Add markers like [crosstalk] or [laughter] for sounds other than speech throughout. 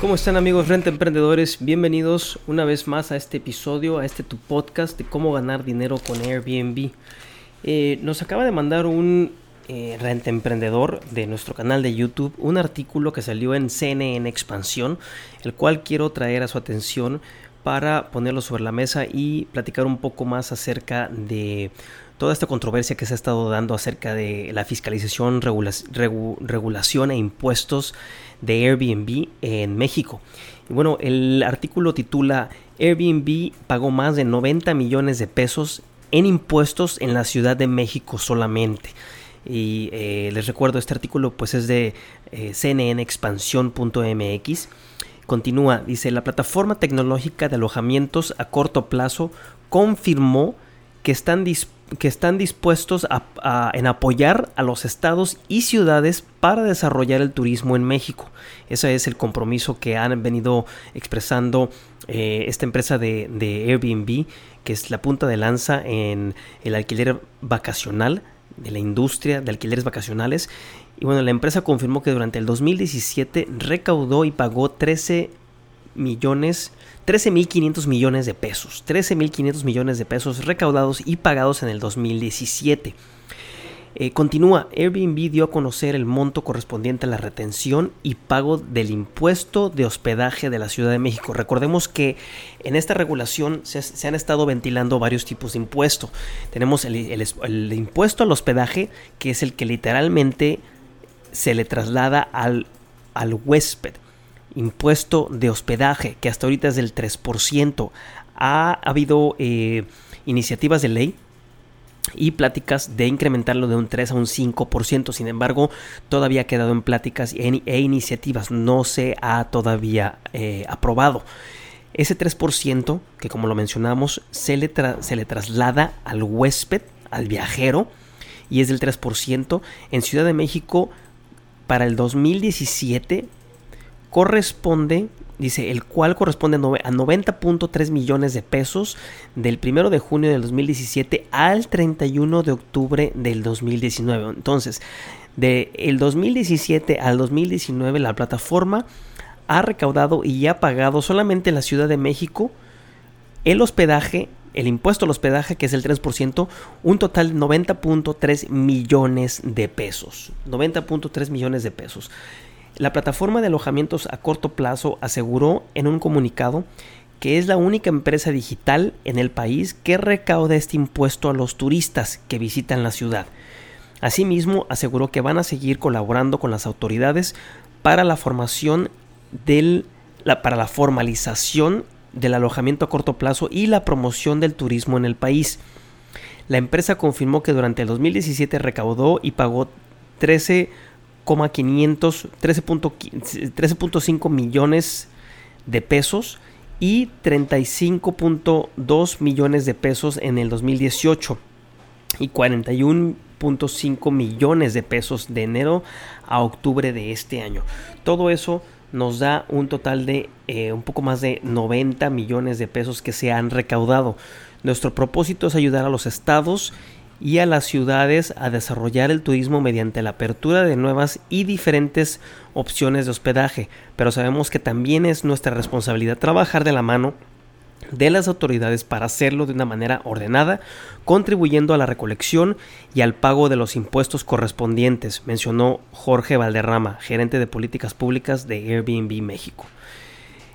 ¿Cómo están amigos Renta Emprendedores? Bienvenidos una vez más a este episodio, a este tu podcast de cómo ganar dinero con Airbnb. Eh, nos acaba de mandar un eh, Emprendedor de nuestro canal de YouTube un artículo que salió en CNN Expansión, el cual quiero traer a su atención para ponerlo sobre la mesa y platicar un poco más acerca de toda esta controversia que se ha estado dando acerca de la fiscalización, regula- regu- regulación e impuestos de Airbnb en México. Y bueno, el artículo titula Airbnb pagó más de 90 millones de pesos en impuestos en la Ciudad de México solamente. Y eh, les recuerdo, este artículo pues es de eh, cnnexpansión.mx. Continúa, dice, la plataforma tecnológica de alojamientos a corto plazo confirmó que están, que están dispuestos a- a- en apoyar a los estados y ciudades para desarrollar el turismo en México. Ese es el compromiso que han venido expresando eh, esta empresa de, de Airbnb, que es la punta de lanza en el alquiler vacacional de la industria de alquileres vacacionales. Y bueno, la empresa confirmó que durante el 2017 recaudó y pagó 13 millones, 13.500 millones de pesos. 13.500 millones de pesos recaudados y pagados en el 2017. Eh, continúa, Airbnb dio a conocer el monto correspondiente a la retención y pago del impuesto de hospedaje de la Ciudad de México. Recordemos que en esta regulación se, han estado ventilando varios tipos de impuesto. Tenemos el impuesto al hospedaje, que es el que literalmente se le traslada al, al huésped. Impuesto de hospedaje, que hasta ahorita es del 3%. Ha habido eh, iniciativas de ley y pláticas de incrementarlo de un 3 a un 5%. Sin embargo, todavía ha quedado en pláticas e, iniciativas. No se ha todavía eh, aprobado. Ese 3%, que como lo mencionamos, se le, se le traslada al huésped, al viajero, y es del 3%. En Ciudad de México, para el 2017, corresponde, dice, el cual corresponde a nove- a 90.3 millones de pesos del 1 de junio del 2017 al 31 de octubre del 2019. Entonces, de el 2017 al 2019 la plataforma ha recaudado y ha pagado solamente en la Ciudad de México el hospedaje, el impuesto al hospedaje, que es el 3%, un total de 90.3 millones de pesos. 90.3 millones de pesos. La plataforma de alojamientos a corto plazo aseguró en un comunicado que es la única empresa digital en el país que recauda este impuesto a los turistas que visitan la ciudad. Asimismo, aseguró que van a seguir colaborando con las autoridades para la formación del la- para la formalización del alojamiento a corto plazo y la promoción del turismo en el país. La empresa confirmó que durante el 2017 recaudó y pagó 13,500 13.15 13.5 millones de pesos y 35.2 millones de pesos en el 2018 y 41.5 millones de pesos de enero a octubre de este año. Todo eso nos da un total de eh, un poco más de 90 millones de pesos que se han recaudado. Nuestro propósito es ayudar a los estados y a las ciudades a desarrollar el turismo mediante la apertura de nuevas y diferentes opciones de hospedaje, pero sabemos que también es nuestra responsabilidad trabajar de la mano de las autoridades para hacerlo de una manera ordenada, contribuyendo a la recolección y al pago de los impuestos correspondientes, mencionó Jorge Valderrama, gerente de políticas públicas de Airbnb México.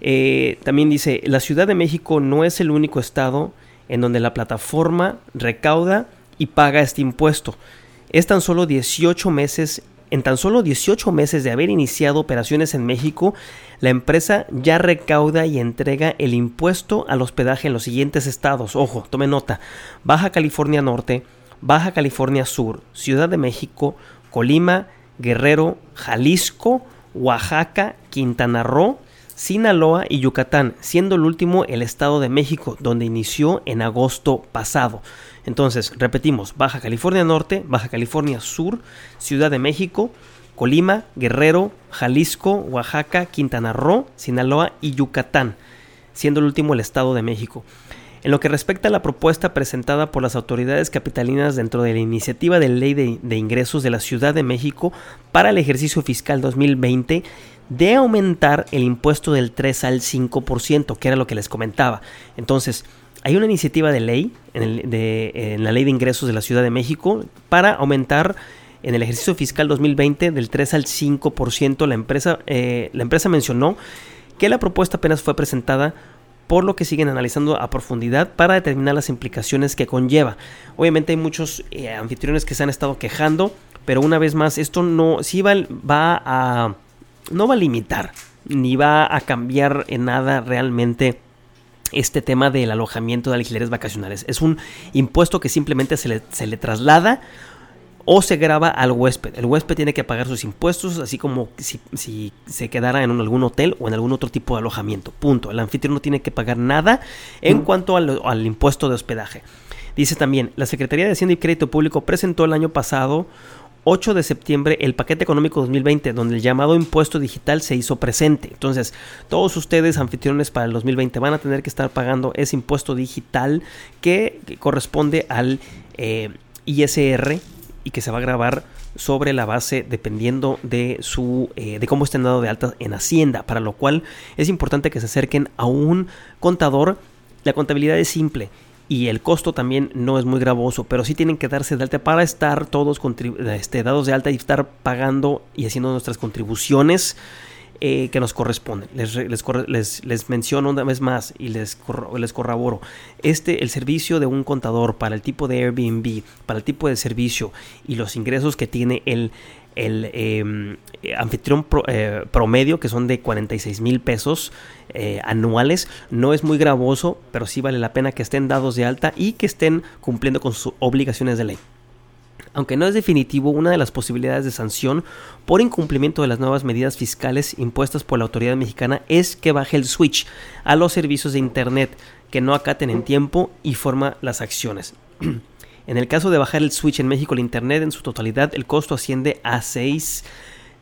Eh, también dice, la Ciudad de México no es el único estado en donde la plataforma recauda y paga este impuesto. Es tan solo 18 meses En tan solo 18 meses de haber iniciado operaciones en México, la empresa ya recauda y entrega el impuesto al hospedaje en los siguientes estados. Ojo, tome nota. Baja California Norte, Baja California Sur, Ciudad de México, Colima, Guerrero, Jalisco, Oaxaca, Quintana Roo, Sinaloa y Yucatán, siendo el último el Estado de México, donde inició en agosto pasado. Entonces, repetimos, Baja California Norte, Baja California Sur, Ciudad de México, Colima, Guerrero, Jalisco, Oaxaca, Quintana Roo, Sinaloa y Yucatán, siendo el último el Estado de México. En lo que respecta a la propuesta presentada por las autoridades capitalinas dentro de la iniciativa de ley de, ingresos de la Ciudad de México para el ejercicio fiscal 2020, de aumentar el impuesto del 3 al 5%, que era lo que les comentaba. Entonces, hay una iniciativa de ley en, la ley de ingresos de la Ciudad de México para aumentar en el ejercicio fiscal 2020 del 3 al 5%. La empresa, eh, la empresa mencionó que la propuesta apenas fue presentada por lo que siguen analizando a profundidad para determinar las implicaciones que conlleva. Obviamente hay muchos eh, anfitriones que se han estado quejando, pero una vez más, esto no, sí va, va a, no va a limitar, ni va a cambiar en nada realmente este tema del alojamiento de alquileres vacacionales. Es un impuesto que simplemente se le, se le traslada o se graba al huésped. El huésped tiene que pagar sus impuestos, así como si, se quedara en algún hotel o en algún otro tipo de alojamiento. Punto. El anfitrión no tiene que pagar nada en cuanto al, impuesto de hospedaje. Dice también, la Secretaría de Hacienda y Crédito Público presentó el año pasado 8 de septiembre el paquete económico 2020, donde el llamado impuesto digital se hizo presente. Entonces, todos ustedes, anfitriones para el 2020, van a tener que estar pagando ese impuesto digital que, corresponde al eh, ISR y que se va a grabar sobre la base dependiendo de su eh, de cómo estén dado de alta en Hacienda, para lo cual es importante que se acerquen a un contador. La contabilidad es simple y el costo también no es muy gravoso, pero sí tienen que darse de alta para estar todos este, dados de alta y estar pagando y haciendo nuestras contribuciones eh, que nos corresponden. Les, les, les, menciono una vez más y les, les corroboro. Este, el servicio de un contador para el tipo de Airbnb, para el tipo de servicio y los ingresos que tiene el, el em, anfitrión eh, promedio, que son de 46 mil pesos eh, anuales, no es muy gravoso, pero sí vale la pena que estén dados de alta y que estén cumpliendo con sus obligaciones de ley. Aunque no es definitivo, una de las posibilidades de sanción por incumplimiento de las nuevas medidas fiscales impuestas por la autoridad mexicana es que baje el switch a los servicios de Internet que no acaten en tiempo y forma las acciones. [clears throat] en el caso de bajar el switch en México el Internet en su totalidad, el costo asciende a 6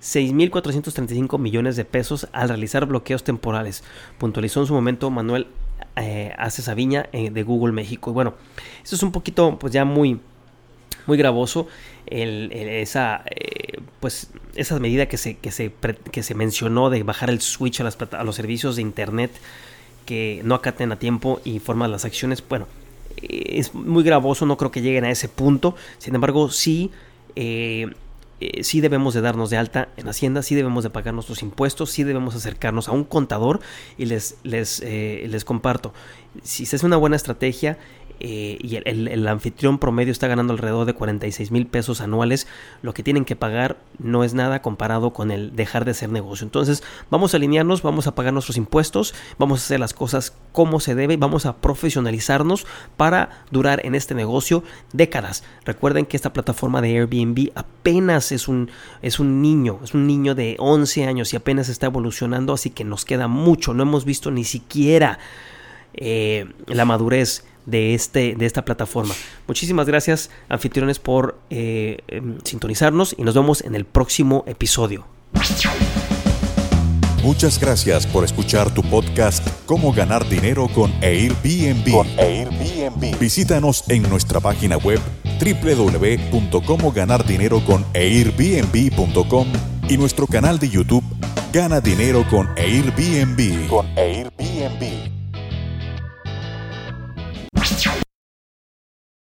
6.435 millones de pesos al realizar bloqueos temporales, puntualizó en su momento Manuel eh, Sabiña eh, de Google México. Y bueno, esto es un poquito, pues ya muy, muy gravoso esa, eh, pues, esa medida que se, que, se, que se mencionó de bajar el switch a, las, a los servicios de Internet que no acaten a tiempo y forman las acciones. Bueno, es muy gravoso, no creo que lleguen a ese punto. Sin embargo, sí, eh, eh, sí debemos de darnos de alta en Hacienda, sí debemos de pagar nuestros impuestos, sí debemos acercarnos a un contador y les, les, les comparto, si se hace una buena estrategia, eh, y el, anfitrión promedio está ganando alrededor de 46 mil pesos anuales, lo que tienen que pagar no es nada comparado con el dejar de ser negocio. Entonces vamos a alinearnos, vamos a pagar nuestros impuestos, vamos a hacer las cosas como se debe, vamos a profesionalizarnos para durar en este negocio décadas. Recuerden que esta plataforma de Airbnb apenas es un, es un niño, es un niño de 11 años y apenas está evolucionando, así que nos queda mucho, no hemos visto ni siquiera eh, la madurez de, este, de esta plataforma. Muchísimas gracias, anfitriones, por eh, em, sintonizarnos y nos vemos en el próximo episodio. Muchas gracias por escuchar tu podcast Cómo ganar dinero con Airbnb. Con Airbnb. Visítanos en nuestra página web www.comoganardinero.airbnb.com y nuestro canal de YouTube Gana Dinero con Airbnb. Con Airbnb.